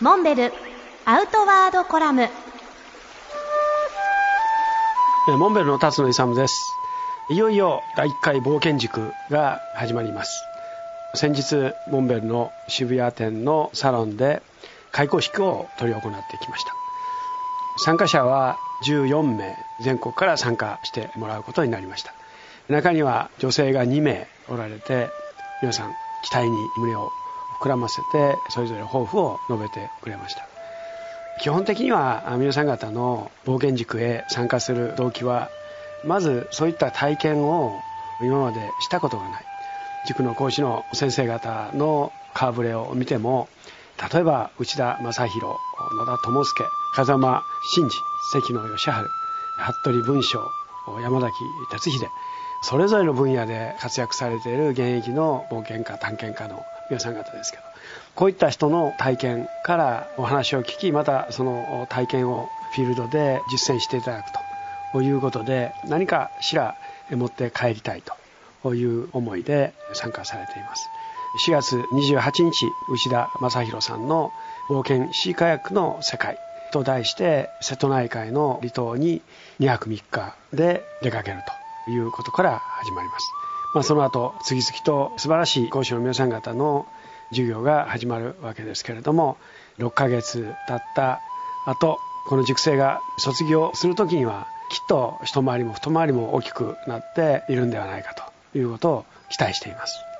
モンベルアウトワードコラム。モンベルの辰野勇です。いよいよ第1回冒険塾が始まります。先日モンベルの渋谷店のサロンで開講式を執り行ってきました。参加者は14名全国から参加してもらうことになりました。中には女性が2名おられて皆さん期待に胸を膨らませてそれぞれ抱負を述べてくれました。基本的には皆さん方の冒険塾へ参加する動機はまずそういった体験を今までしたことがない。塾の講師の先生方の顔ぶれを見ても例えば内田正宏野田智介風間真司関野義治服部文章山崎哲秀それぞれの分野で活躍されている現役の冒険家探検家の皆さん方ですけどこういった人の体験からお話を聞きまたその体験をフィールドで実践していただくということで何かしら持って帰りたいという思いで参加されています。4月28日内田正宏さんの冒険シーカヤックの世界と題して瀬戸内海の離島に2泊3日で出かけると。いうことから始まりますまあ、その後次々と素晴らしい講師の皆さん方の授業が始まるわけですけれども6ヶ月経った後この塾生が卒業する時にはきっと一回りも二回りも大きくなっているんではないかということを期待しています。